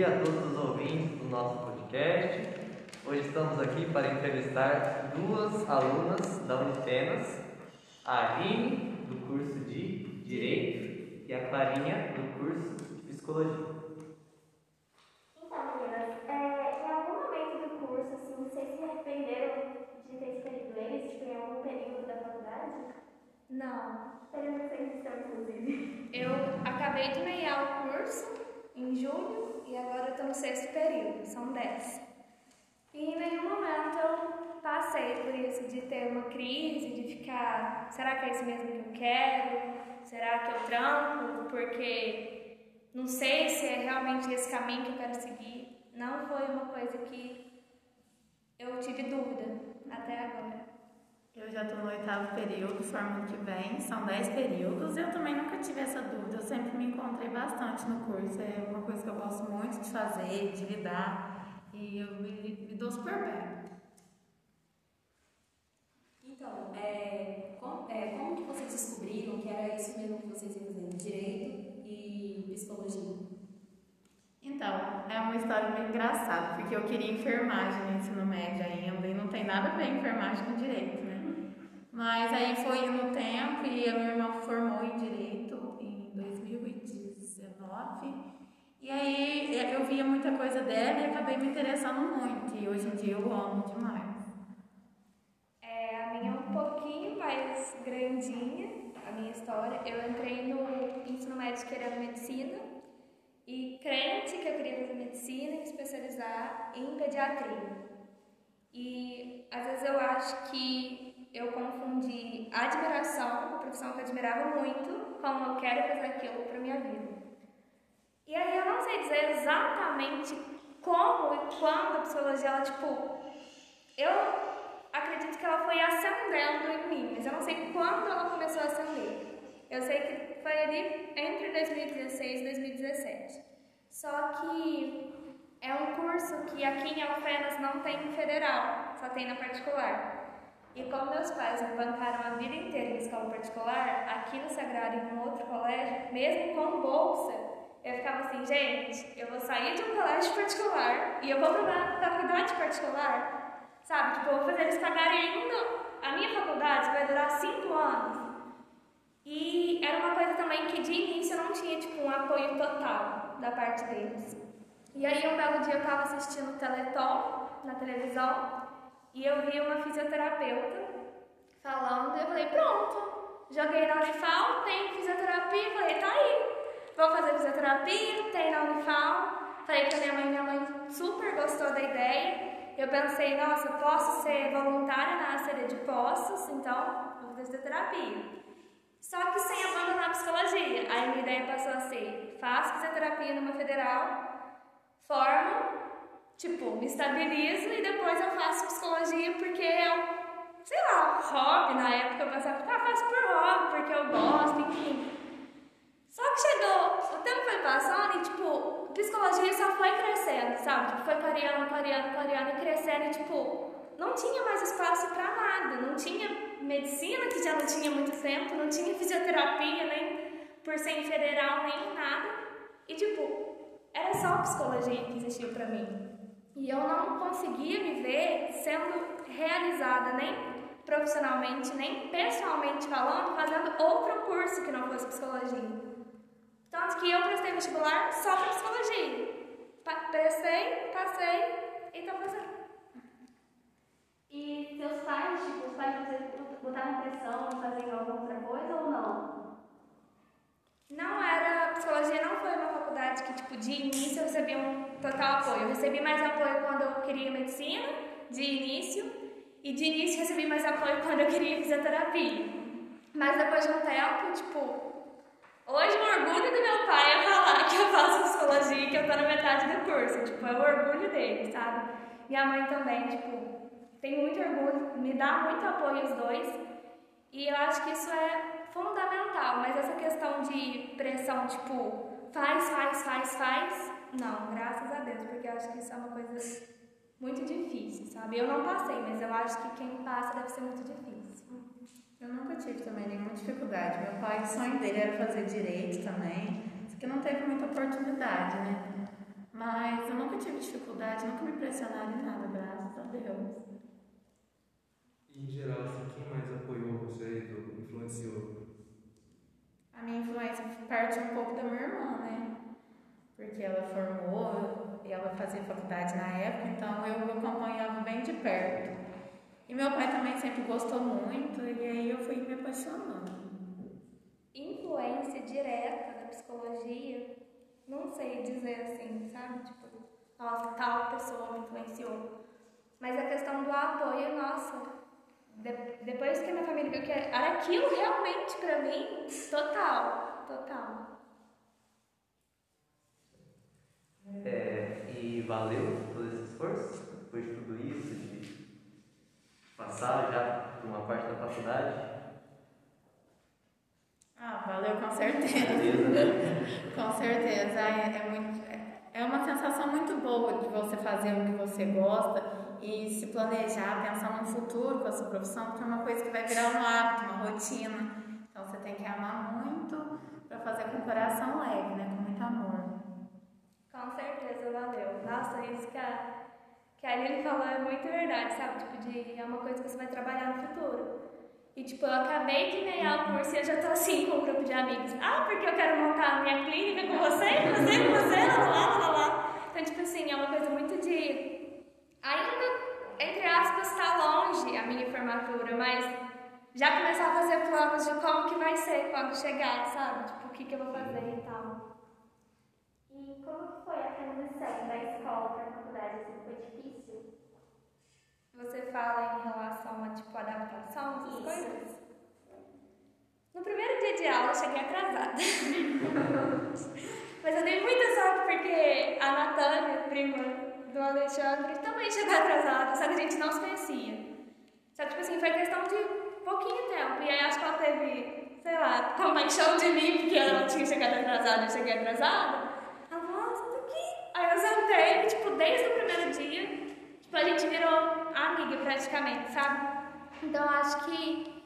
dia a todos os ouvintes do nosso podcast. Hoje estamos aqui para entrevistar duas alunas da Unifenas, a Aline, do curso de Direito, e a Clarinha, do curso de Psicologia. Então, meninas, é, em algum momento do curso, assim, vocês se arrependeram de ter escolhido eles, tipo, em algum período da faculdade? Não. Vocês estão, inclusive. Eu acabei de meiar o curso em julho e agora eu estou no sexto período, são dez. E em nenhum momento eu passei por isso de ter uma crise, de ficar, será que é isso mesmo que eu quero? Será que eu tranco? Porque não sei se é realmente esse caminho que eu quero seguir. Não foi uma coisa que eu tive dúvida até agora. Eu já estou no oitavo período, formo ano que vem, são dez períodos. Eu também nunca tive essa dúvida, eu sempre me encontrei bastante no curso. É uma coisa que eu gosto muito de fazer, de lidar, e eu me, me dou super bem. Então, é, como, é, como que vocês descobriram que era isso mesmo que vocês iam fazer? Direito e psicologia? Então, é uma história meio engraçada, porque eu queria enfermagem no ensino médio ainda, e não tem nada a ver enfermagem com direito, né? Mas aí foi no tempo e a minha irmã formou em direito em 2019. E aí eu via muita coisa dela e acabei me interessando muito. E hoje em dia eu amo demais. É, a minha é um pouquinho mais grandinha, a minha história. Eu entrei no ensino médio querendo medicina e crente que eu queria fazer medicina e especializar em pediatria. E às vezes eu acho que eu confundi admiração, uma profissão que eu admirava muito, com eu quero fazer aquilo para minha vida. E aí eu não sei dizer exatamente como e quando a psicologia, ela, tipo, eu acredito que ela foi acendendo em mim, mas eu não sei quando ela começou a acender. Eu sei que foi ali entre 2016 e 2017. Só que é um curso que aqui em Alfenas não tem federal, só tem na particular. E como meus pais me bancaram a vida inteira em escola particular, aqui no Sagrado e em outro colégio, mesmo com bolsa, eu ficava assim, gente, eu vou sair de um colégio particular e eu vou para uma faculdade particular, sabe? Tipo, eu vou fazer eles pagarem ainda. A minha faculdade vai durar cinco anos. E era uma coisa também que de início eu não tinha, tipo, um apoio total da parte deles. E aí um belo dia eu estava assistindo o Teleton na televisão e eu vi uma fisioterapeuta falando, eu falei, pronto, joguei na Unifal, tem fisioterapia, falei, tá aí, vou fazer fisioterapia, tem na Unifal. Falei pra minha mãe, minha mãe super gostou da ideia. Eu pensei, nossa, posso ser voluntária na área de postos, então vou fazer fisioterapia. Só que sem abandonar a psicologia. Aí minha ideia passou a ser, faço fisioterapia numa federal, formo, tipo, me estabilizo e depois eu faço psicologia porque é um, sei lá, hobby. Na época eu pensava, ah, faço por hobby, porque eu gosto, enfim. Só que chegou, o tempo foi passando e, tipo, psicologia só foi crescendo, sabe? Tipo, foi clareando, clareando, clareando e crescendo e, tipo, não tinha mais espaço para nada. Não tinha medicina, que já não tinha muito tempo, não tinha fisioterapia, nem por ser federal, nem nada. E, tipo, era só psicologia que existia para mim. E eu não conseguia me ver sendo realizada nem profissionalmente, nem pessoalmente falando, fazendo outro curso que não fosse psicologia. Tanto que eu prestei vestibular só para psicologia. Pa prestei, passei e tô fazendo. E seus pais, tipo, os pais vocês botaram pressão em fazer alguma outra coisa ou não? Não era, psicologia não foi uma faculdade que, tipo, de início eu recebia um total apoio. Eu recebi mais apoio quando eu queria medicina, de início, e de início recebi mais apoio quando eu queria fisioterapia. Mas depois de um tempo, tipo, Hoje o orgulho do meu pai é falar que eu faço psicologia e que eu tô na metade do curso. Tipo, é o orgulho dele, sabe? Minha mãe também, tipo, tem muito orgulho, me dá muito apoio os dois. E eu acho que isso é fundamental, mas essa questão de pressão, tipo, faz, faz, faz, faz, não, graças a Deus, porque eu acho que isso é uma coisa muito difícil, sabe? Eu não passei, mas eu acho que quem passa deve ser muito difícil. Eu nunca tive também nenhuma dificuldade. Meu pai, o sonho dele era fazer direito também, só que não teve muita oportunidade, né? Mas tive dificuldade, nunca me pressionaram em nada, graças a Deus. E em geral, assim, quem mais apoiou você, influenciou? A minha influência parte um pouco da minha irmã, né? Porque ela formou e ela fazia faculdade na época, então eu acompanhava bem de perto. E meu pai também sempre gostou muito, e aí eu fui me apaixonando. Influência direta da psicologia, não sei dizer assim, sabe? Tipo, nossa, tal pessoa me influenciou. Mas a questão do apoio, nossa, de- depois que a minha família viu que era aquilo realmente pra mim, total, total. É, e valeu todo esse esforço? Depois de tudo isso, de passar já por uma parte da faculdade? Ah, valeu com certeza. Né? Com certeza, é, é muito, é- é uma sensação muito boa de você fazer o que você gosta e se planejar, pensar no futuro com a sua profissão, porque é uma coisa que vai virar um hábito, uma rotina. Então você tem que amar muito para fazer com o coração leve, né? Com muito amor. Com certeza, valeu. Nossa, isso que a, que a Aline falou é muito verdade, sabe? Tipo, de, é uma coisa que você vai trabalhar no futuro. E, tipo, eu acabei de ganhar o curso e eu já tô assim com um grupo de amigos. Ah, porque eu quero montar a minha clínica com você, com você, com você, lá, lá, lá, lá. Então, tipo assim, é uma coisa muito de... Ainda, entre aspas, tá longe a minha mas já começar a fazer planos de como que vai ser quando chegar, sabe? Tipo, o que que eu vou fazer e tal. E como que foi a transição da escola para a faculdade? Assim, foi difícil? Você fala em relação a tipo adaptação, essas Isso. coisas? No primeiro dia de aula eu cheguei atrasada. Mas eu dei muita sorte porque a Natália, prima do Alexandre, também chegou atrasada, só que a gente não se conhecia. Só tipo assim, foi questão de pouquinho tempo. E aí acho que ela teve, sei lá, compaixão de mim, porque ela tinha chegado atrasada eu cheguei atrasada. Ela falou, nossa, tá aqui. Aí eu sentei, tipo, desde o primeiro dia, tipo, a gente virou amiga praticamente, sabe? Então acho que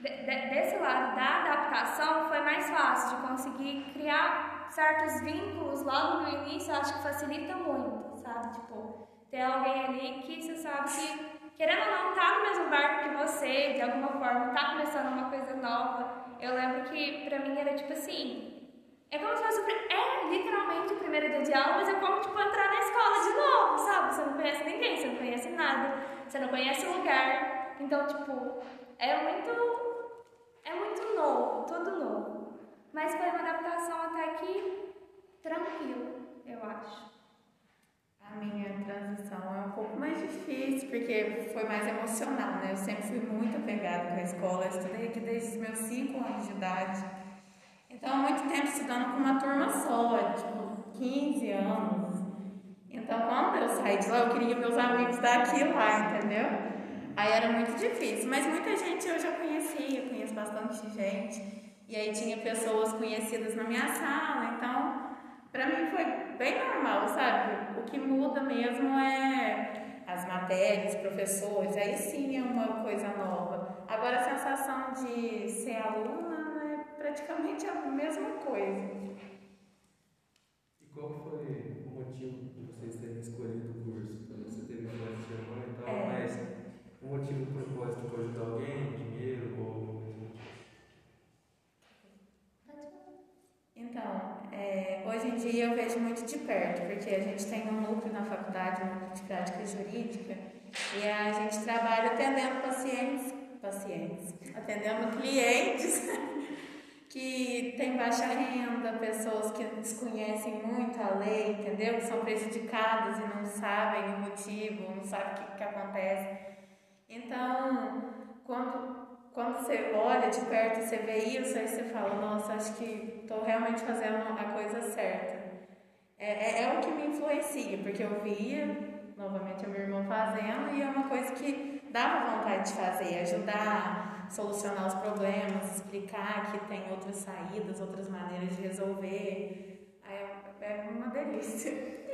de- de- desse lado da adaptação foi mais fácil de conseguir criar certos vínculos logo no início, acho que facilita muito, sabe? Tipo, ter alguém ali que você sabe que, querendo ou não, tá no mesmo barco que você, de alguma forma, tá começando uma coisa nova. Eu lembro que pra mim era tipo assim, é como se fosse, é literalmente o primeiro dia de aula, mas é como, tipo, entrar na escola de novo, sabe? Você não conhece ninguém, você não conhece nada, você não conhece o lugar. Então, tipo, é muito, é muito novo, tudo novo. Mas foi uma adaptação até aqui tranquila, eu acho. Minha transição é um pouco mais difícil, porque foi mais emocional, né? Eu sempre fui muito apegada com a escola, eu estudei aqui desde os meus 5 anos de idade. Então, há muito tempo estudando com uma turma só, tipo, 15 anos. Então, quando eu saí de lá, eu queria meus amigos daqui e lá, entendeu? Aí era muito difícil, mas muita gente eu já conhecia, conheço bastante gente. E aí tinha pessoas conhecidas na minha sala, então Pra mim foi bem normal, sabe? O que muda mesmo é as matérias, professores, aí sim é uma coisa nova. Agora a sensação de ser aluna é praticamente a mesma coisa. E qual foi o motivo de vocês terem escolhido o curso? Você teve influência de irmã e tal, É. mas o motivo, o propósito foi ajudar alguém, dinheiro ou... Então, é, hoje em dia eu vejo muito de perto, porque a gente tem um núcleo na faculdade, um núcleo de prática jurídica, e a gente trabalha atendendo pacientes, pacientes, atendendo clientes que têm baixa renda, pessoas que desconhecem muito a lei, entendeu? Que são prejudicadas e não sabem o motivo, não sabem o que, que acontece. Então, quando quando você olha de perto e você vê isso, aí você fala, nossa, acho que estou realmente fazendo a coisa certa. É, é, é o que me influencia, porque eu via, novamente, a minha irmã fazendo, e é uma coisa que dava vontade de fazer, ajudar, solucionar os problemas, explicar que tem outras saídas, outras maneiras de resolver. Aí é, é uma delícia.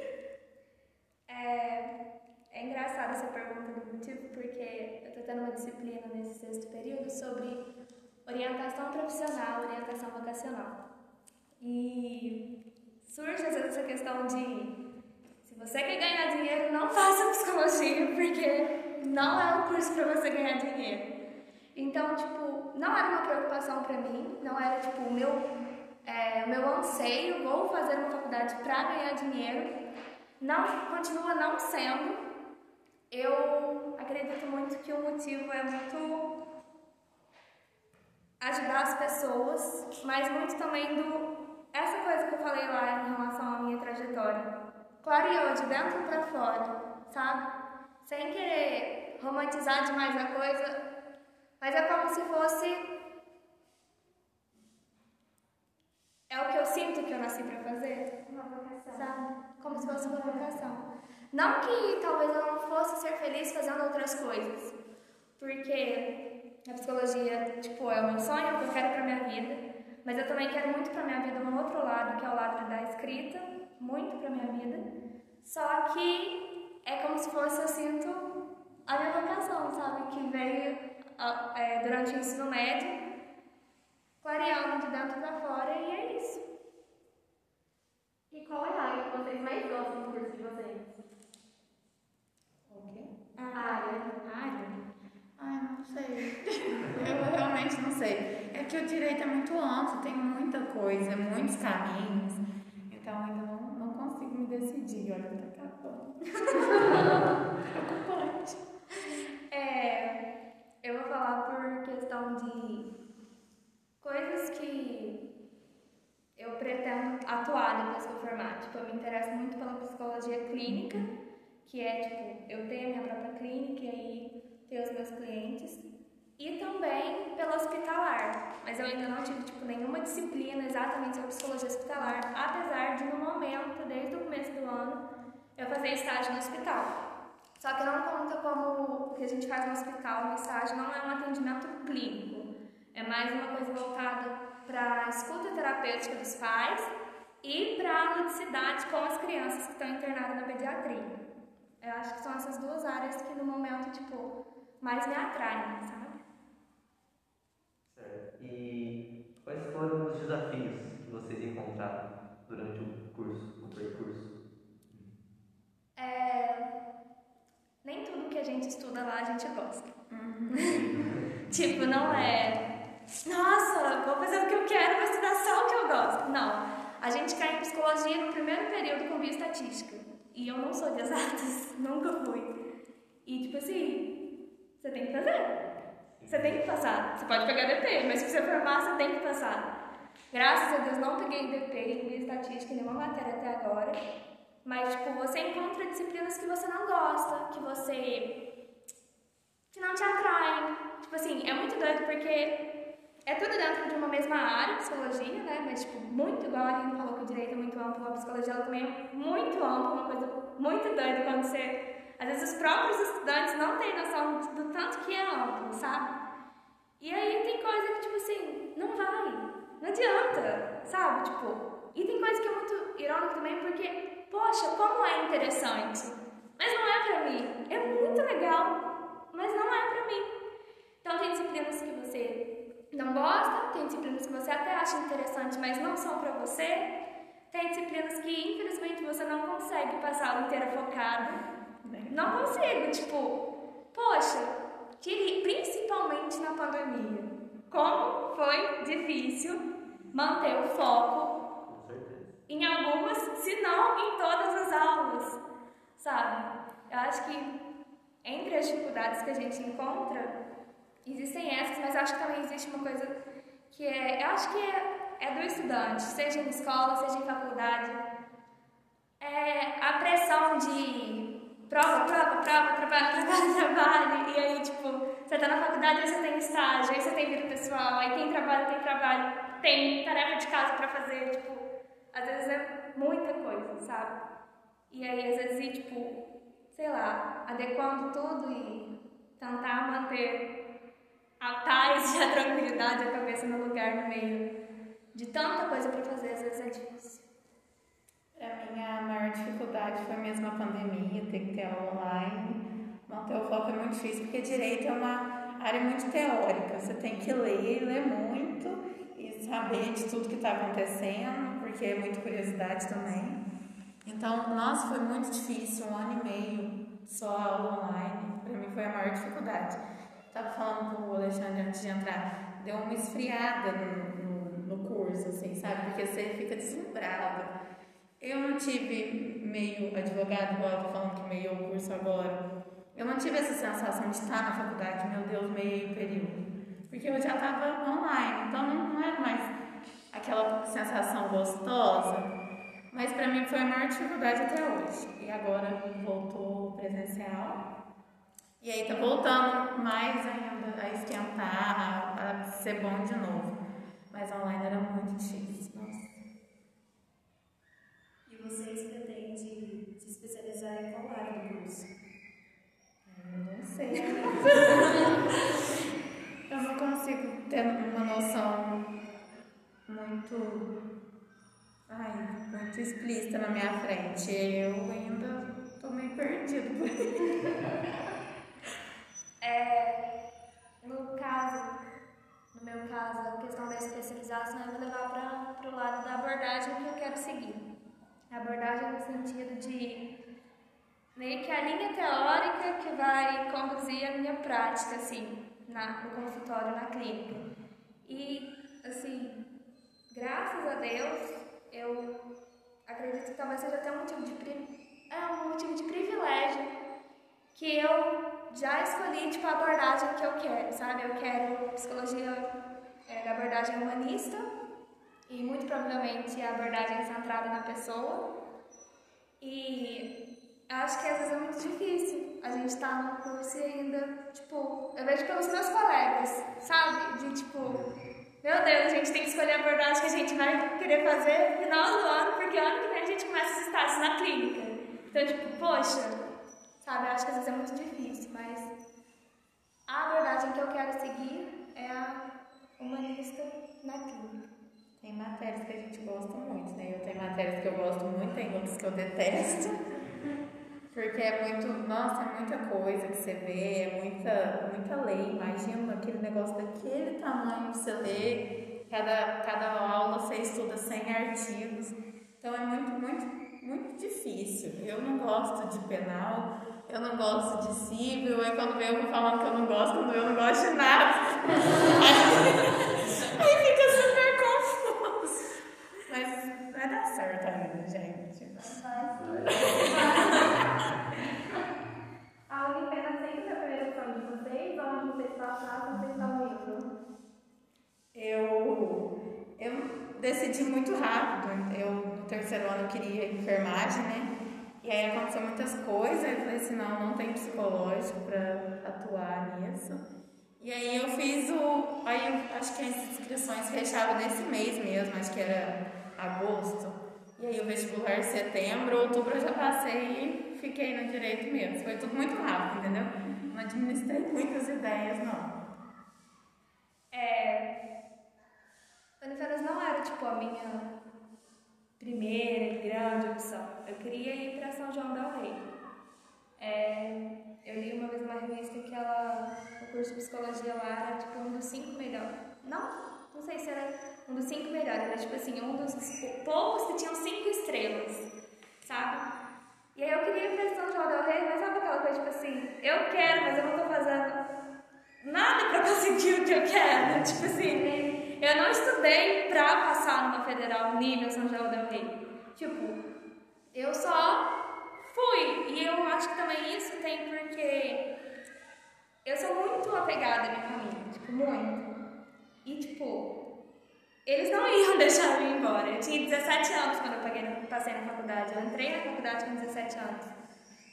É, é engraçado essa pergunta do motivo, porque eu tô tendo uma disciplina nesse sexto período sobre orientação profissional, orientação vocacional. E surge essa questão de se você quer ganhar dinheiro, não faça psicologia, porque não é um curso para você ganhar dinheiro. Então, tipo, não era uma preocupação para mim, não era tipo o meu, é, o meu anseio, vou fazer uma faculdade para ganhar dinheiro. Não, continua não sendo. Eu acredito muito que o motivo é muito ajudar as pessoas, mas muito também do essa coisa que eu falei lá em relação à minha trajetória. Clareou de dentro para fora, sabe? Sem querer romantizar demais a coisa, mas é como se fosse. É o que eu sinto que eu nasci para fazer. Uma vocação. Sabe? Como se fosse uma vocação. Não que talvez eu não fosse ser feliz fazendo outras coisas. Porque a psicologia, tipo, é meu sonho, que eu quero pra minha vida. Mas eu também quero muito pra minha vida um outro lado, que é o lado da escrita. Muito pra minha vida. Só que é como se fosse, eu sinto, a minha vocação, sabe? Que veio é, durante o ensino médio, clareando de dentro pra fora, e é isso. E qual é a área que vocês mais gostam do curso de vocês? O quê? Área. Área? Ai, não sei. Eu realmente não sei. É que o direito é muito amplo, tem muita coisa, muitos caminhos. Então ainda não, não consigo me decidir. Olha, tá acabando. Preocupante. É, eu vou falar por questão de coisas que eu pretendo atuar depois que eu formar. Tipo, eu me interesso muito pela psicologia clínica, que é tipo, eu tenho a minha própria clínica e aí ter os meus clientes. E também pela hospitalar, mas eu ainda não tive tipo, nenhuma disciplina exatamente sobre psicologia hospitalar, apesar de no momento, desde o começo do ano, eu fazer estágio no hospital. Só que não conta como o que a gente faz no hospital, no estágio não é um atendimento clínico, é mais uma coisa voltada para a escuta terapêutica dos pais e para a ludicidade com as crianças que estão internadas na pediatria. Eu acho que são essas duas áreas que no momento, tipo, mais me atraem, sabe? Certo. E quais foram os desafios que vocês encontraram durante o curso, o percurso? É... Nem tudo que a gente estuda lá a gente gosta. tipo, não é. Nossa, vou fazer o que eu quero, vou estudar só o que eu gosto. Não. A gente cai em psicologia no primeiro período com bioestatística. E eu não sou de exatas, nunca fui. E tipo assim, você tem que fazer. Você tem que passar. Você pode pegar DP, mas se você formar, você tem que passar. Graças a Deus não peguei DP em bioestatística, nenhuma matéria até agora. Mas, tipo, você encontra disciplinas que você não gosta, que você. que não te atraem. Tipo assim, é muito doido porque é tudo dentro de uma mesma área, psicologia, né? Mas, tipo, muito igual a Aline falou que o direito é muito amplo, a psicologia também é muito ampla, uma coisa muito doida quando você. Às vezes os próprios estudantes não têm noção do tanto que é amplo, sabe? E aí tem coisa que, tipo assim, não vai, não adianta, sabe? Tipo, e tem coisa que é muito irônico também porque, poxa, como é interessante, mas não é pra mim. É muito legal, mas não é pra mim. Então tem disciplinas que você não gosta, tem disciplinas que você até acha interessante, mas não são pra você. Tem disciplinas que infelizmente você não consegue passar a aula inteira focado. Não consigo, tipo, poxa, principalmente na pandemia. Como foi difícil manter o foco em algumas, se não em todas as aulas, sabe? Eu acho que entre as dificuldades que a gente encontra, existem essas, mas acho que também existe uma coisa que é, eu acho que é, é do estudante, seja em escola, seja em faculdade, é a pressão de prova, prova, prova, trabalho, trabalho, trabalho, e aí, tipo, você tá na faculdade, aí você tem estágio, aí você tem vida pessoal, aí tem trabalho, tem trabalho, tem tarefa de casa pra fazer, tipo, às vezes é muita coisa, sabe? E aí, às vezes, ir, tipo, sei lá, adequando tudo e tentar manter a paz e a tranquilidade, a cabeça no lugar no meio de tanta coisa pra fazer, às vezes é difícil. Pra mim, a maior dificuldade foi mesmo a pandemia, ter que ter aula online. Manter o foco é muito difícil, porque direito é uma área muito teórica. Você tem que ler, ler muito e saber de tudo que está acontecendo, porque é muita curiosidade também. Então, nossa, foi muito difícil, um ano e meio só aula online. Para mim foi a maior dificuldade. Tava falando com o Alexandre antes de entrar, deu uma esfriada no, no, no curso, assim, sabe? Porque você fica deslumbrado. Eu não tive meio advogado, igual eu tô falando que meio o curso agora. Eu não tive essa sensação de estar na faculdade, meu Deus, meio período. Porque eu já estava online, então não, não era mais aquela sensação gostosa. Mas para mim foi a maior dificuldade até hoje. E agora voltou presencial. E aí tá voltando mais ainda a esquentar, a, ser bom de novo. Mas online era muito difícil. Nossa. E vocês pretendem se especializar em qual área do curso? Eu não sei. eu não consigo ter uma noção muito, ai, muito explícita na minha frente. Eu ainda tô meio perdido por aí. É, no caso, no meu caso, a questão da especialização eu vou levar para o lado da abordagem que eu quero seguir. A abordagem no sentido de meio que a linha teórica que vai conduzir a minha prática, assim, na, no consultório, na clínica. E, assim, graças a Deus, eu acredito que talvez seja até um motivo de, é um motivo de privilégio que eu já escolhi tipo, a abordagem que eu quero, sabe? Eu quero psicologia é, da abordagem humanista e muito provavelmente a abordagem centrada na pessoa. E acho que às vezes é muito difícil a gente estar tá no curso e ainda, tipo, eu vejo pelos meus colegas, sabe? De tipo, meu Deus, a gente tem que escolher a abordagem que a gente vai querer fazer no final do ano, porque ano que vem a gente começa os estágios na clínica. Então, tipo, poxa, sabe? Eu acho que às vezes é muito difícil, mas a abordagem que eu quero seguir é a humanista na clínica. Tem matérias que a gente gosta muito, né? Eu tenho matérias que eu gosto muito, tem outras que eu detesto. Porque é muito, nossa, é muita coisa que você vê, é muita, muita lei. Imagina aquele negócio daquele tamanho você lê, cada, cada aula você estuda 100 artigos. Então é muito, muito, muito difícil. Eu não gosto de penal, eu não gosto de cível, aí quando vem eu vou falando que eu não gosto, quando eu não gosto de nada. Aí, fica super confuso. Mas vai dar certo ainda, gente. A Unipena sempre foi a primeira opção de vocês, onde vocês passaram, vocês estão indo? Eu, eu decidi muito rápido. Eu, no terceiro ano, eu queria enfermagem, né? E aí aconteceu muitas coisas, eu falei assim, não, não tem psicológico para atuar nisso. E aí eu fiz o. Aí eu, acho que as inscrições fechavam nesse mês mesmo, acho que era agosto. E aí o vestibular setembro, outubro eu já passei e fiquei no direito mesmo. Foi tudo muito rápido, entendeu? Não administrei muitas ideias, não. É. Unifenas não era tipo a minha primeira e grande opção. Eu queria ir para São João del Rei. É, eu li uma vez uma revista que ela, o curso de psicologia lá era tipo um dos cinco melhores. Não, não sei se era um dos cinco melhores, era tipo assim, um dos poucos que tinham cinco estrelas, sabe? E aí eu queria ir para São João del Rei, mas sabe aquela coisa tipo assim, eu quero, mas eu não tô fazendo nada para conseguir o que eu quero. Tipo assim, eu não estudei pra passar numa federal nível São João del Rei. Tipo, eu só fui. E eu acho que também isso tem porque eu sou muito apegada à minha família, tipo, muito. E tipo, eles não iam deixar eu ir embora. Eu tinha 17 anos quando eu paguei, passei na faculdade. Eu entrei na faculdade com 17 anos.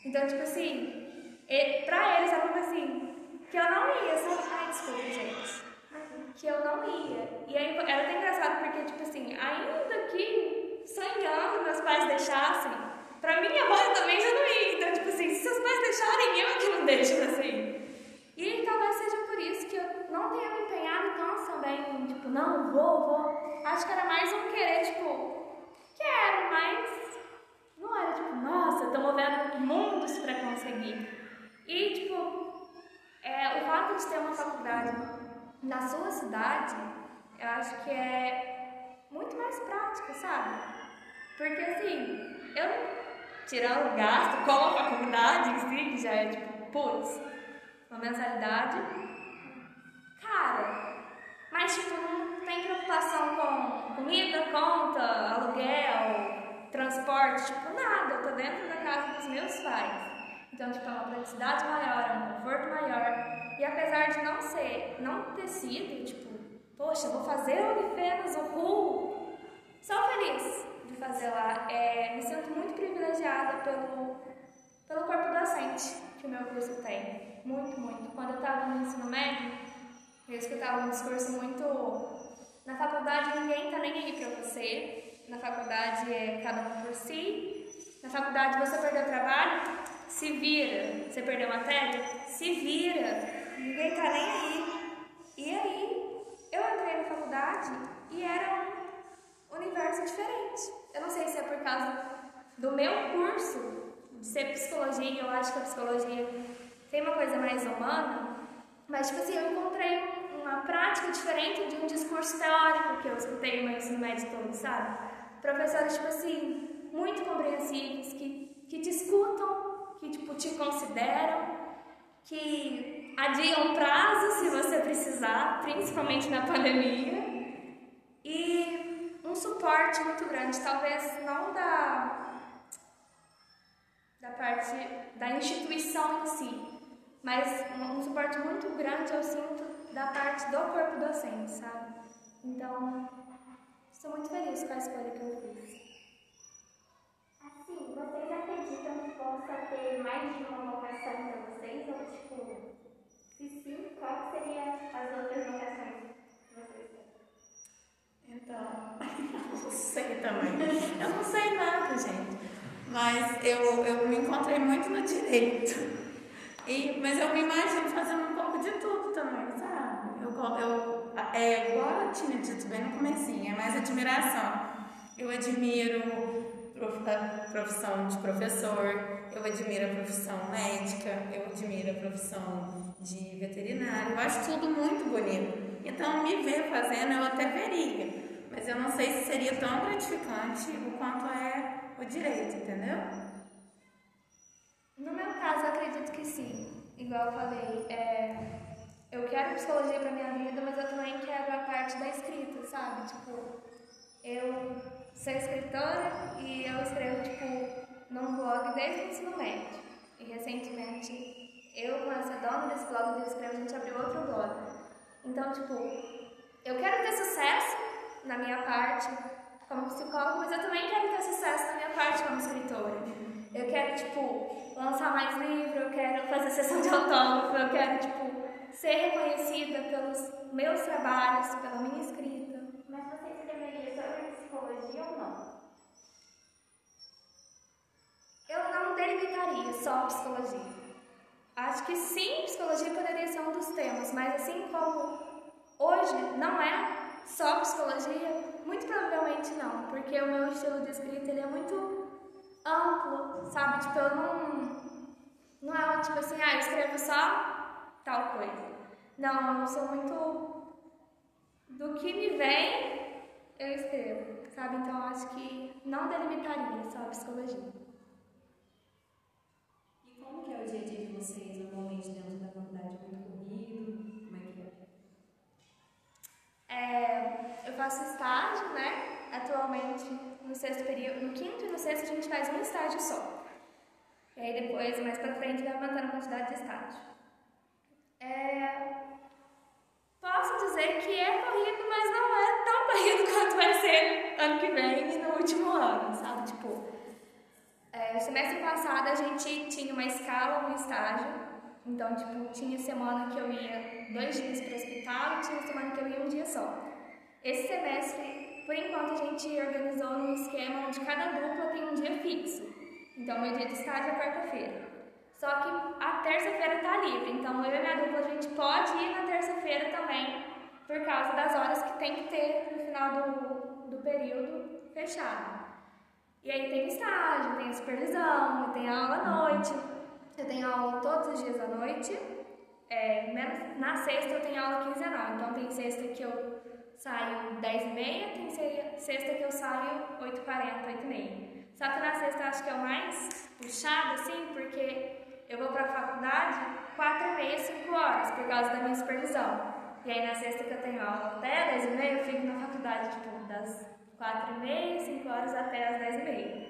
Então, tipo assim, pra eles é como assim, que eu não ia? Ai, desculpa, gente que eu não ia. E aí era até engraçado porque, tipo assim, ainda que sonhando meus pais deixassem, pra minha avó eu também já não ia. Então, tipo assim, se seus pais deixarem, eu que não deixo assim. E talvez seja por isso que eu não tenha me empenhado tanto também, tipo, não, vou, vou. Acho que era mais um querer, tipo, quero, mas não era tipo, nossa, tô movendo mundos pra conseguir. E, tipo, é, o fato de ter uma faculdade na sua cidade, eu acho que é muito mais prática, sabe? Porque assim, eu tirando o gasto com a faculdade em si, que já é tipo, putz, uma mensalidade. Cara, mas tipo, não tem preocupação com comida, conta, aluguel, transporte, tipo, nada. Eu tô dentro da casa dos meus pais. Então, tipo, é uma praticidade maior, é um conforto maior. E apesar de não ser, não ter sido, tipo, poxa, vou fazer o Unifenas, o RU, só feliz de fazer lá. É, me sinto muito privilegiada pelo, pelo corpo docente que o meu curso tem. Muito, muito. Quando eu estava no ensino médio, eu escutava um discurso muito. Na faculdade ninguém tá nem aí pra você. Na faculdade é cada um por si. Na faculdade você perdeu trabalho, se vira. Você perdeu matéria, se vira. Ninguém tá nem aí. E aí, eu entrei na faculdade e era um universo diferente. Eu não sei se é por causa do meu curso de ser psicologia, eu acho que a psicologia tem uma coisa mais humana, mas tipo assim, eu encontrei uma prática diferente de um discurso teórico que eu escutei no meu ensino médio todo, sabe? Professores, tipo assim, muito compreensivos, que, que te escutam, que tipo, te consideram, que adiam prazo se você precisar, principalmente na pandemia, e um suporte muito grande, talvez não da da parte da instituição em si, mas um, suporte muito grande eu sinto da parte do corpo docente, sabe? Então, estou muito feliz com a escolha que eu fiz. Assim, vocês acreditam que possa ter mais de uma vocação para vocês? Ou, tipo, se sim, qual seria as outras vocações que vocês têm? Então, eu não sei também. Eu não sei nada, gente. Mas eu, eu me encontrei muito no direito. E, mas eu me imagino fazendo um pouco de tudo também, sabe? Eu, eu, é igual eu tinha dito bem no comecinho, é mais admiração. Eu admiro profissão de professor, eu admiro a profissão médica, eu admiro a profissão de veterinário, eu acho tudo muito bonito. Então, me ver fazendo, eu até veria, mas eu não sei se seria tão gratificante o quanto é o direito, entendeu? No meu caso, eu acredito que sim. Igual eu falei, é, eu quero psicologia pra minha vida, mas eu também quero a parte da escrita, sabe? Tipo, eu sou escritora e eu escrevo, tipo, num blog desde o ensino médio. E recentemente, eu com essa dona desse blog do Escrevo, a gente abriu outro blog. Então, tipo, eu quero ter sucesso na minha parte como psicóloga, mas eu também quero ter sucesso na minha parte como escritora. Eu quero, tipo, lançar mais livro, eu quero fazer sessão de autógrafo, eu quero, tipo, ser reconhecida pelos meus trabalhos, pela minha escrita. Psicologia ou não? Eu não delimitaria só psicologia. Acho que sim, psicologia poderia ser um dos temas, mas assim como hoje não é só psicologia, muito provavelmente não, porque o meu estilo de escrita ele é muito amplo, sabe? Tipo, eu não. Não é tipo assim, ah, eu escrevo só tal coisa. Não, eu sou muito. Do que me vem, eu escrevo, sabe? Então acho que não delimitaria só a psicologia. E como que é o dia a dia de vocês normalmente dentro da faculdade? É muito corrido? Como é que é? É, eu faço estágio, né? Atualmente no sexto período, no quinto e no sexto a gente faz um estágio só. E aí depois, mais pra frente, vai aumentando a quantidade de estágio. É, posso dizer que é corrido, mas não é tão corrido quanto vai ser ano que vem e no último ano, sabe? Tipo, é, semestre passado a gente tinha uma escala no estágio, então, tipo, tinha semana que eu ia dois dias para o hospital e tinha semana que eu ia um dia só. Esse semestre, por enquanto, a gente organizou num esquema onde cada dupla tem um dia fixo. Então, meu dia de estágio é quarta-feira. Só que a terça-feira está livre, então eu e minha dupla a gente pode ir na terça-feira também, por causa das horas que tem que ter no final do, do período fechado. E aí tem estágio, tem supervisão, tem aula à noite. Eu tenho aula todos os dias à noite. É, na sexta eu tenho aula quinzenal, então tem sexta que eu saio 10 e meia, tem sexta que eu saio 8 h 40, 8 e meia. Só que na sexta eu acho que é o mais puxado, assim, porque eu vou pra faculdade quatro e meia, cinco horas, por causa da minha supervisão. E aí na sexta que eu tenho aula até 10 e meia, eu fico na faculdade, tipo, das quatro e meia, cinco horas até as 10 e meia.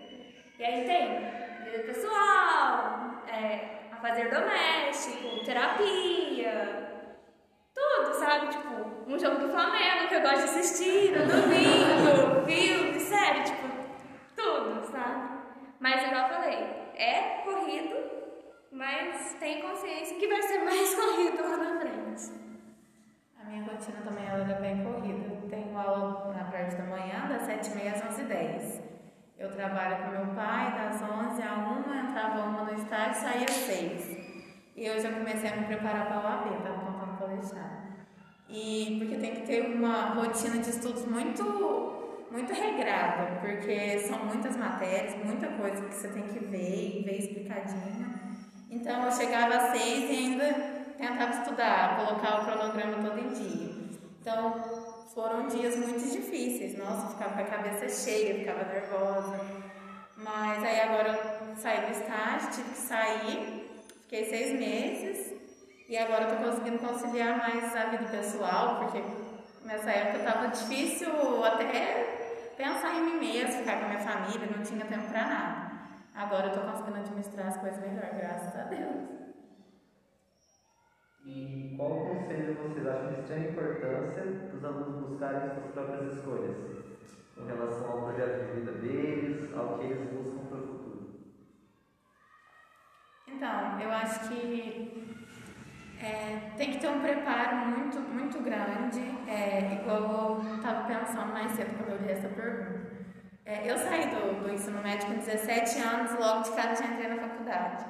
E aí tem vida pessoal, é, a fazer doméstico, terapia, tudo, sabe? Tipo, um jogo do Flamengo que eu gosto de assistir no domingo, filme, série, tipo, tudo, sabe? Mas igual eu falei, é corrido, mas tem consciência que vai ser mais corrido lá na frente. A minha rotina também ela é bem corrida. Tenho aula na parte da manhã, das 7h30 às 11h10. Eu trabalho com meu pai das 11 a 1, entrava uma no estágio e saía às 6. E eu comecei a me preparar para a OAB, estava contando para deixar. E porque tem que ter uma rotina de estudos muito, muito regrada, porque são muitas matérias, muita coisa que você tem que ver e ver explicadinho. Então eu chegava às 6 e ainda tentava estudar, colocar o cronograma todo em dia. Então foram dias muito difíceis. Nossa, ficava com a cabeça cheia, ficava nervosa. Mas aí agora eu saí do estágio, tive que sair, fiquei seis meses e agora eu tô conseguindo conciliar mais a vida pessoal, porque nessa época tava difícil até pensar em mim mesma, ficar com a minha família, não tinha tempo para nada. Agora eu tô conseguindo administrar as coisas melhor, graças a Deus. E qual conselho vocês acham de extrema importância dos alunos buscarem suas próprias escolhas em relação ao projeto de vida deles, ao que eles buscam para o futuro? Então, eu acho que é, tem que ter um preparo muito, muito grande, é, igual eu estava pensando mais cedo quando eu li essa pergunta. É, eu saí do, do ensino médio com 17 anos, logo de cara já entrei na faculdade.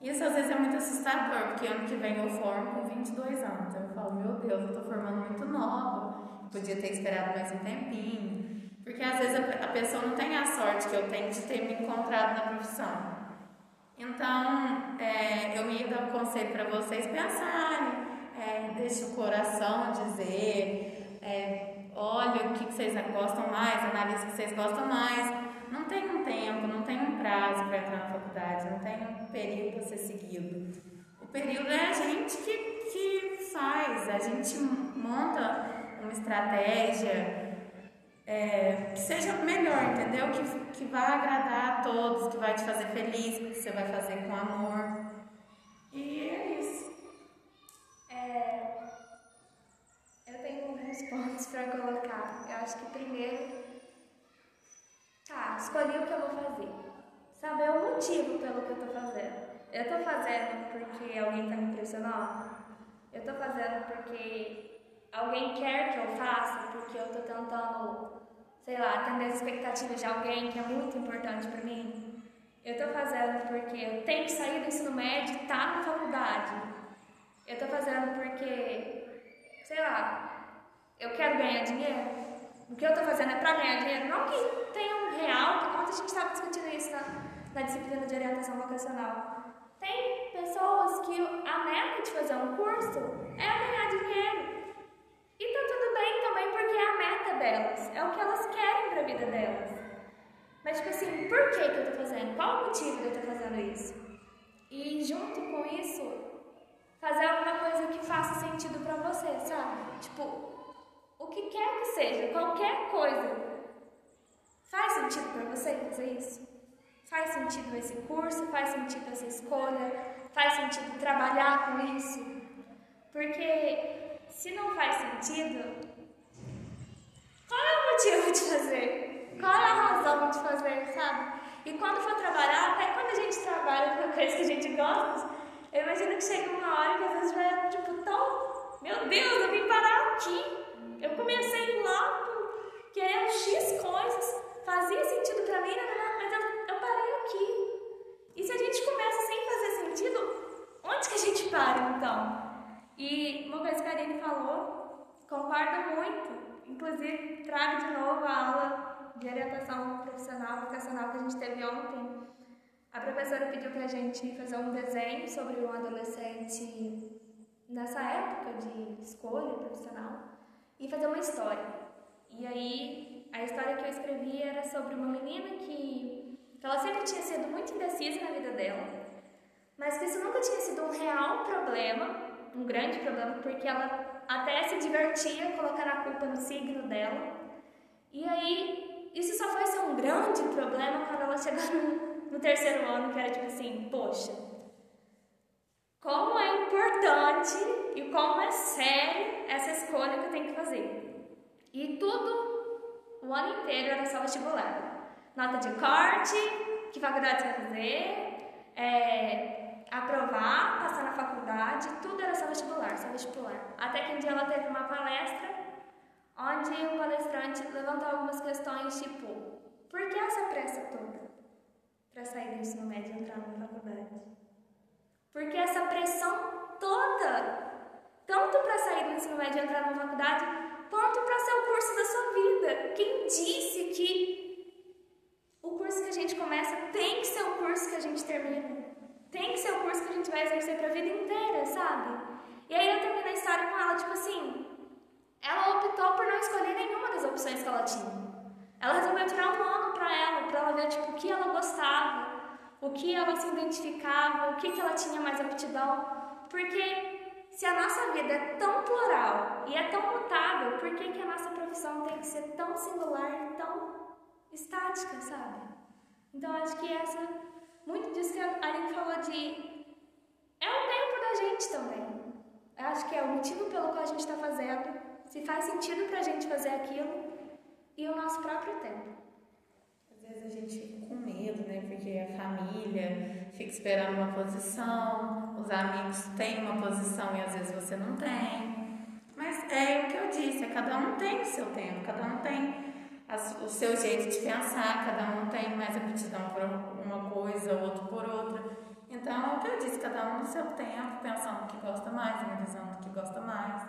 Isso às vezes é muito assustador, porque ano que vem eu formo com 22 anos. Eu falo, meu Deus, eu estou formando muito nova, podia ter esperado mais um tempinho. Porque às vezes a, pessoa não tem a sorte que eu tenho de ter me encontrado na profissão. Então, é, eu ia dar um conselho para vocês pensarem, é, deixe o coração dizer, é, olha o que, que vocês gostam mais, analise o que vocês gostam mais não tem um tempo, não tem um prazo para entrar na faculdade, não tem um período para ser seguido. O período é a gente que, que faz, a gente monta uma estratégia é, que seja melhor, entendeu? Que, que vai agradar a todos, que vai te fazer feliz, que você vai fazer com amor. E é isso. É, eu alguns pontos para colocar. Eu acho que primeiro Tá, escolhi o que eu vou fazer. Saber o motivo pelo que eu tô fazendo. Eu tô fazendo porque alguém tá me pressionando? Eu tô fazendo porque alguém quer que eu faça? Porque eu tô tentando, sei lá, atender as expectativas de alguém que é muito importante para mim? Eu tô fazendo porque eu tenho que sair do ensino médio e tá na faculdade. Eu tô fazendo porque, sei lá, eu quero ganhar dinheiro. O que eu estou fazendo é para ganhar dinheiro, não que tenha um real, ontem a gente estava discutindo isso na, na disciplina de orientação vocacional. Tem pessoas que a meta de fazer um curso é ganhar dinheiro. E tá tudo bem também porque é a meta delas, é o que elas querem para a vida delas. Mas, tipo assim, por que, que eu estou fazendo? Qual o motivo de eu estar fazendo isso? E junto com isso, fazer alguma coisa que faça sentido para você, sabe? Tipo, o que quer que seja, qualquer coisa. Faz sentido para você fazer isso? Faz sentido esse curso? Faz sentido essa escolha? Faz sentido trabalhar com isso? Porque se não faz sentido, qual é o motivo de fazer? Qual é a razão de fazer, sabe? E quando for trabalhar, até quando a gente trabalha com coisa que a gente gosta, eu imagino que chega uma hora que às vezes vai, tipo, tão. Meu Deus, eu vim parar aqui. Eu comecei lá querendo X coisas, fazia sentido para mim, mas eu, eu parei aqui. E se a gente começa sem fazer sentido, onde que a gente para então? E uma coisa que a Aline falou, concordo muito. Inclusive, trago de novo a aula de orientação profissional, vocacional que a gente teve ontem. A professora pediu para a gente fazer um desenho sobre um adolescente nessa época de escolha profissional e fazer uma história. E aí, a história que eu escrevi era sobre uma menina que que ela sempre tinha sido muito indecisa na vida dela, mas que isso nunca tinha sido um real problema, um grande problema, porque ela até se divertia colocando a culpa no signo dela. E aí, isso só foi ser um grande problema quando ela chegou no, no terceiro ano, que era tipo assim, poxa, como é importante e como é sério essa escolha que eu tenho que fazer. E tudo, o ano inteiro era só vestibular. Nota de corte, que faculdade você vai fazer, é, aprovar, passar na faculdade, tudo era só vestibular, só vestibular. Até que um dia ela teve uma palestra onde o palestrante levantou algumas questões tipo, por que essa pressa toda para sair do ensino médio e entrar numa faculdade? Porque essa pressão toda, tanto para sair do ensino médio e entrar numa faculdade, quanto para ser o curso da sua vida. Quem disse que o curso que a gente começa tem que ser o curso que a gente termina? Tem que ser o curso que a gente vai exercer para a vida inteira, sabe? E aí eu terminei a história com ela, tipo assim, ela optou por não escolher nenhuma das opções que ela tinha. Ela resolveu tirar um ano para ela, para ela ver tipo, o que ela gostava, o que ela se identificava, o que, que ela tinha mais aptidão. Porque se a nossa vida é tão plural e é tão mutável, por que, que a nossa profissão tem que ser tão singular tão estática, sabe? Então acho que essa, muito disso que a Aline falou de. É o tempo da gente também. Eu acho que é o motivo pelo qual a gente está fazendo, se faz sentido para a gente fazer aquilo e o nosso próprio tempo. Vezes a gente fica com medo, né? Porque a família fica esperando uma posição, os amigos têm uma posição e às vezes você não tem. Mas é o que eu disse, é cada um tem o seu tempo, cada um tem o seu jeito de pensar, cada um tem mais aptidão por uma coisa, outro por outra. Então é o que eu disse, cada um no seu tempo, pensando o que gosta mais, analisando o que gosta mais,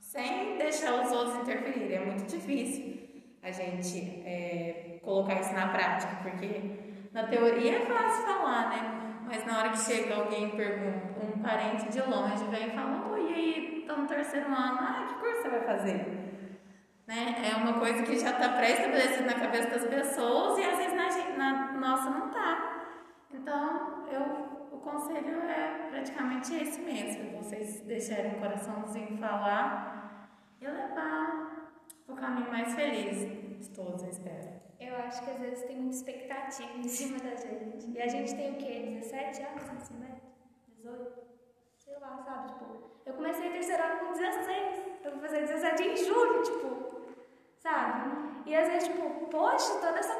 sem deixar os outros interferirem. É muito difícil a gente é, colocar isso na prática, porque na teoria é fácil falar, né? Mas na hora que chega alguém pergunta, um parente de longe vem e fala, oi, e aí, tô no terceiro ano, ah, que curso você vai fazer? Né? É uma coisa que já está pré-estabelecida na cabeça das pessoas e às vezes na, gente, na nossa não está. Então, eu, o conselho é praticamente esse mesmo, vocês deixarem o coraçãozinho falar e levar o caminho mais feliz de todos, eu espero. Eu acho que às vezes tem muita expectativa em cima da gente. E a gente tem o quê? 17 anos no ensino médio? 18? Sei lá, sabe? Tipo, eu comecei terceiro ano com 16. Eu vou fazer 17 em julho, tipo, sabe? E às vezes, tipo, poxa, toda essa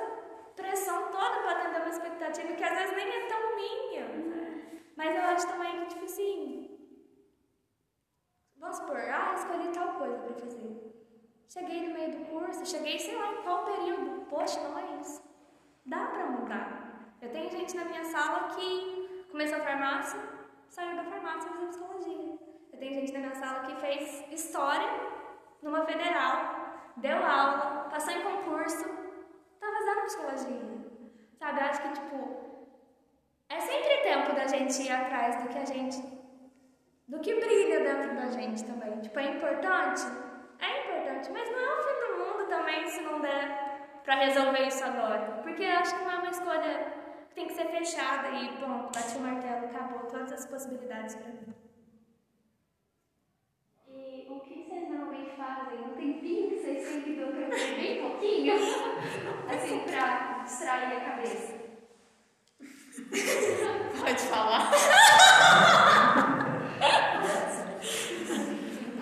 pressão toda pra atender uma expectativa que às vezes nem é tão minha. Mas eu acho também que, tipo assim, vamos supor, ah, escolhi tal coisa pra fazer. Cheguei no meio do curso, cheguei, sei lá, em qual período. Poxa, não é isso. Dá pra mudar. Eu tenho gente na minha sala que começou a farmácia, saiu da farmácia e fez psicologia. Eu tenho gente na minha sala que fez história numa federal, deu aula, passou em concurso, tá fazendo psicologia. Sabe, eu acho que, tipo, é sempre tempo da gente ir atrás do que a gente. do que brilha dentro da gente também. Tipo, é importante? Importante, mas não é o fim do mundo também se não der pra resolver isso agora. Porque eu acho que não é uma escolha que tem que ser fechada e, bom, bate o martelo, acabou todas as possibilidades pra mim. E o que vocês normalmente fazem? No tempinho que vocês têm que dormir bem pouquinho, assim, pra distrair a cabeça. Pode falar.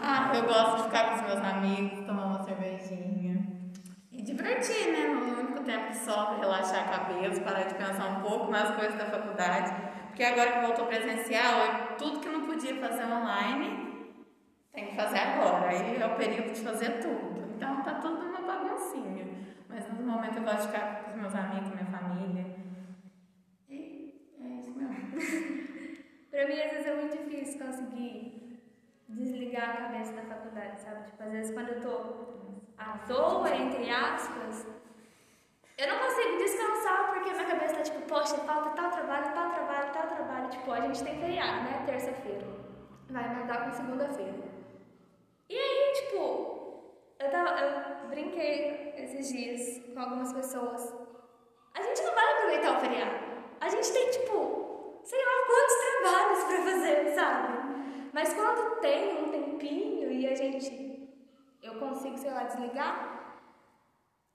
ah, eu gosto de ficar com os meus amigos, tomar uma cervejinha divertir, né? No único tempo sobra, relaxar a cabeça, parar de pensar um pouco nas coisas da faculdade. Porque agora que voltou presencial, tudo que não podia fazer online, tem que fazer agora. Aí é o período de fazer tudo. Então tá tudo uma baguncinha. Mas no momento eu gosto de ficar com os meus amigos, minha família. E é isso mesmo. Pra mim, às vezes é muito difícil conseguir desligar a cabeça da faculdade, sabe? Tipo, às vezes quando eu tô à toa, entre aspas, eu não consigo descansar porque minha cabeça tá tipo, poxa, falta tal trabalho, tal trabalho, tal trabalho. Tipo, a gente tem feriado, né? Terça-feira. Vai mandar com segunda-feira. E aí, tipo, eu, tava, eu brinquei esses dias com algumas pessoas a gente não vai aproveitar o feriado. A gente tem, tipo, sei lá quantos trabalhos pra fazer, sabe? Mas quando tem um tempinho e a gente. Eu consigo, sei lá, desligar.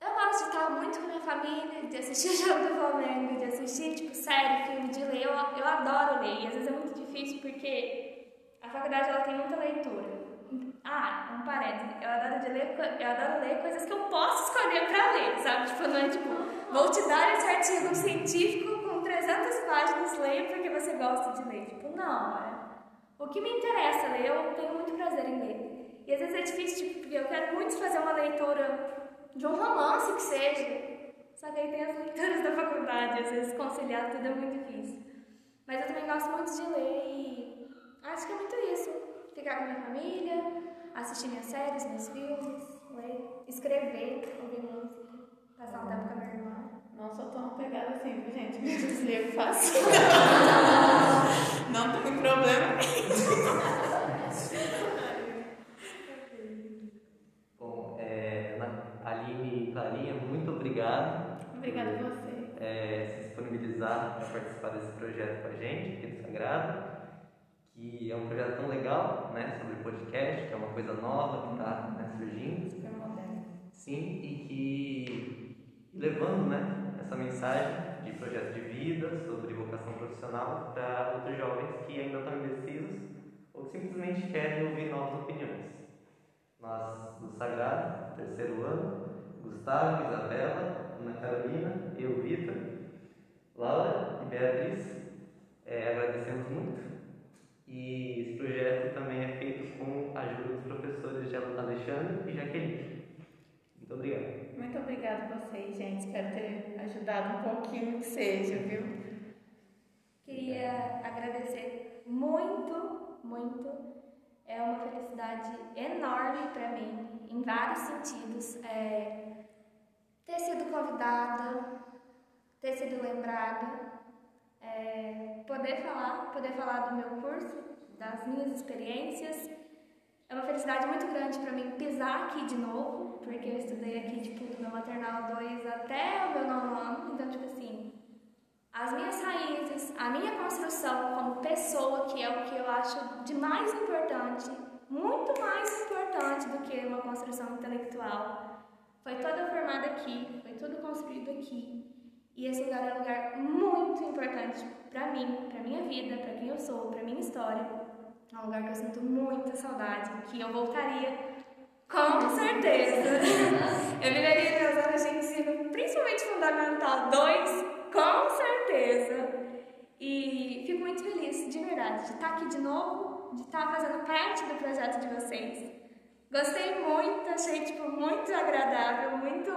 Eu gosto de estar muito com minha família, de assistir o jogo do Flamengo, de assistir, tipo, série, filme, de ler. Eu, eu adoro ler. E às vezes é muito difícil porque a faculdade ela tem muita leitura. Ah, um parênteses. Eu adoro, de ler, eu adoro ler coisas que eu posso escolher pra ler, sabe? Tipo, não é tipo, vou te dar esse artigo científico com 300 páginas, leia porque você gosta de ler. Tipo, não, é. O que me interessa ler, eu tenho muito prazer em ler. E às vezes é difícil, tipo, porque eu quero muito fazer uma leitura de um romance que seja. Só que aí tem as leituras da faculdade, às vezes conciliar tudo é muito difícil. Mas eu também gosto muito de ler e acho que é muito isso. Ficar com a minha família, assistir minhas séries, meus filmes, ler, escrever, ouvir música, passar um tempo com a minha irmã. Não sou tão apegada assim, viu, gente? Me desligo fácil. Não tem problema. Bom, é, Ana- Aline e Clarinha, muito obrigado Obrigada a você. é, se disponibilizar para participar desse projeto com a gente, aqui do Sagrado, que é um projeto tão legal, né, sobre podcast, que é uma coisa nova que está né, surgindo, Super moderno. sim, e que levando, né, essa mensagem de projeto de vida, sobre vocação profissional para outros jovens que ainda estão indecisos ou que simplesmente querem ouvir novas opiniões. Nós, do Sagrado, terceiro ano, Gustavo, Isabela, Ana Carolina, eu, Vitor, Laura e Beatriz, é, agradecemos muito. E esse projeto também é feito com a ajuda dos professores de Alexandre e Jaqueline. Muito obrigado. Muito obrigada a vocês, gente. Espero ter ajudado um pouquinho que seja, viu? Queria agradecer muito, muito. É uma felicidade enorme para mim, em vários sentidos. É, ter sido convidada, ter sido lembrada, é, poder falar, poder falar do meu curso, das minhas experiências. É uma felicidade muito grande para mim pisar aqui de novo, porque eu estudei aqui tipo do meu maternal 2 até o meu nono ano, então tipo assim, as minhas raízes, a minha construção como pessoa, que é o que eu acho de mais importante, muito mais importante do que uma construção intelectual, foi toda formada aqui, foi tudo construído aqui. E esse lugar é um lugar muito importante para mim, para minha vida, para quem eu sou, para minha história. É um lugar que eu sinto muita saudade, que eu voltaria com certeza. eu viveria meus anos de ensino, principalmente fundamental 2, com certeza. E fico muito feliz, de verdade, de estar aqui de novo, de estar fazendo parte do projeto de vocês. Gostei muito, achei tipo muito agradável, muito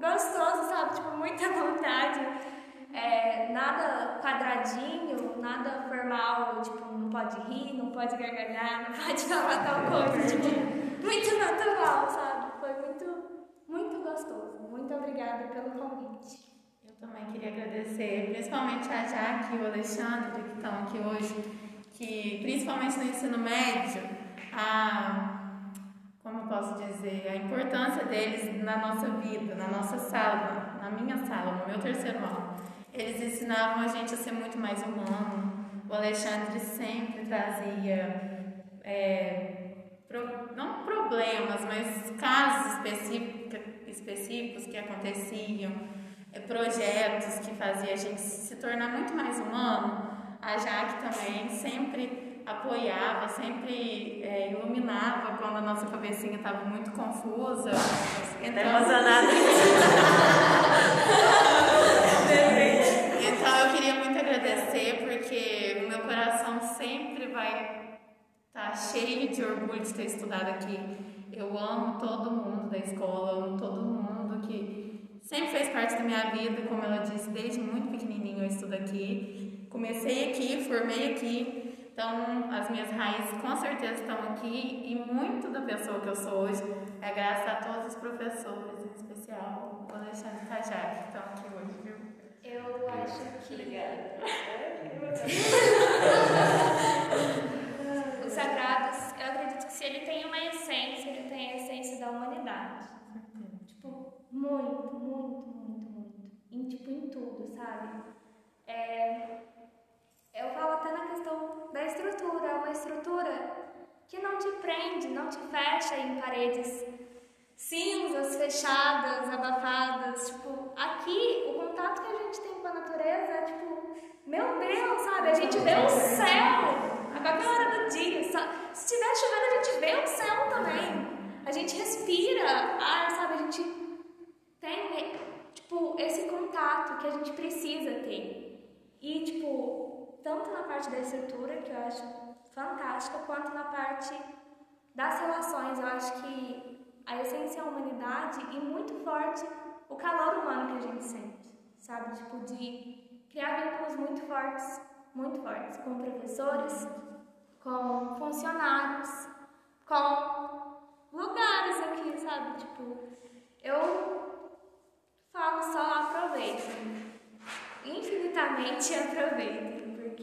gostoso, sabe? Tipo, muita vontade. É, nada quadradinho, nada formal, tipo, não pode rir, não pode gargalhar, não pode falar tal coisa, tipo, muito natural, sabe? Foi muito, muito gostoso. Muito obrigada pelo convite. Eu também queria agradecer, principalmente a Jaque e o Alexandre, que estão aqui hoje, que principalmente no ensino médio, a, como posso dizer, a importância deles na nossa vida, na nossa sala, na minha sala, no meu terceiro ano. Eles ensinavam a gente a ser muito mais humano. O Alexandre sempre trazia, é, pro- não problemas, mas casos específicos que aconteciam é, projetos que fazia a gente se tornar muito mais humano. A Jaque também sempre apoiava, sempre é, iluminava nossa cabecinha estava muito confusa. Então, então eu queria muito agradecer porque o meu coração sempre vai estar cheio de orgulho de ter estudado aqui. Eu amo todo mundo da escola, amo todo mundo que sempre fez parte da minha vida, como ela disse, desde muito pequenininho eu estudo aqui. Comecei aqui, formei aqui, então as minhas raízes com certeza estão aqui e muito da pessoa que eu sou hoje é graças a todos os professores, em especial o Alexandre Tajak, que estão aqui hoje, viu? Eu acho que. Os sagrados, eu acredito que se ele tem uma essência, ele tem a essência da humanidade. Tipo, muito, muito, muito, muito. Em, tipo, em sabe? É, eu falo até na questão da estrutura, uma estrutura que não te prende, não te fecha em paredes cinzas, fechadas, abafadas. Tipo, aqui o contato que a gente tem com a natureza é tipo, meu Deus, sabe? A gente vê o céu a qualquer hora do dia. Se estiver chovendo, a gente vê o céu também. A gente respira ar, sabe? A gente tem, tipo, esse contato que a gente precisa ter. E, tipo, tanto na parte da estrutura, que eu acho fantástica, quanto na parte das relações. Eu acho que a essência é a humanidade e muito forte o calor humano que a gente sente, sabe? Tipo, de criar vínculos muito fortes, muito fortes, com professores, com funcionários, com lugares aqui, sabe? Tipo, eu falo só aproveitem, infinitamente aproveitem,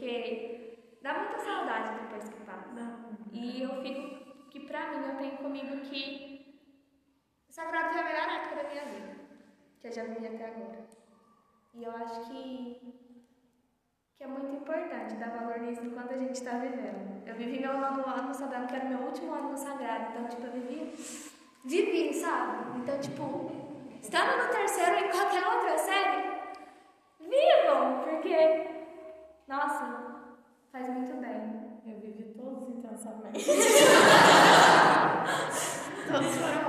porque dá muita saudade depois que passa. E eu fico que pra mim eu tenho comigo que Sagrado foi a melhor época da minha vida, que eu já vivi até agora. E eu acho que, que é muito importante dar valor nisso enquanto a gente está vivendo. Eu vivi meu nono ano sabendo que era meu último ano no Sagrado, então, tipo, eu vivi, vivi, sabe? Então, tipo, estando no terceiro em qualquer outra série, vivam, porque, nossa, faz muito bem. Eu vivi todos intensamente. todos foram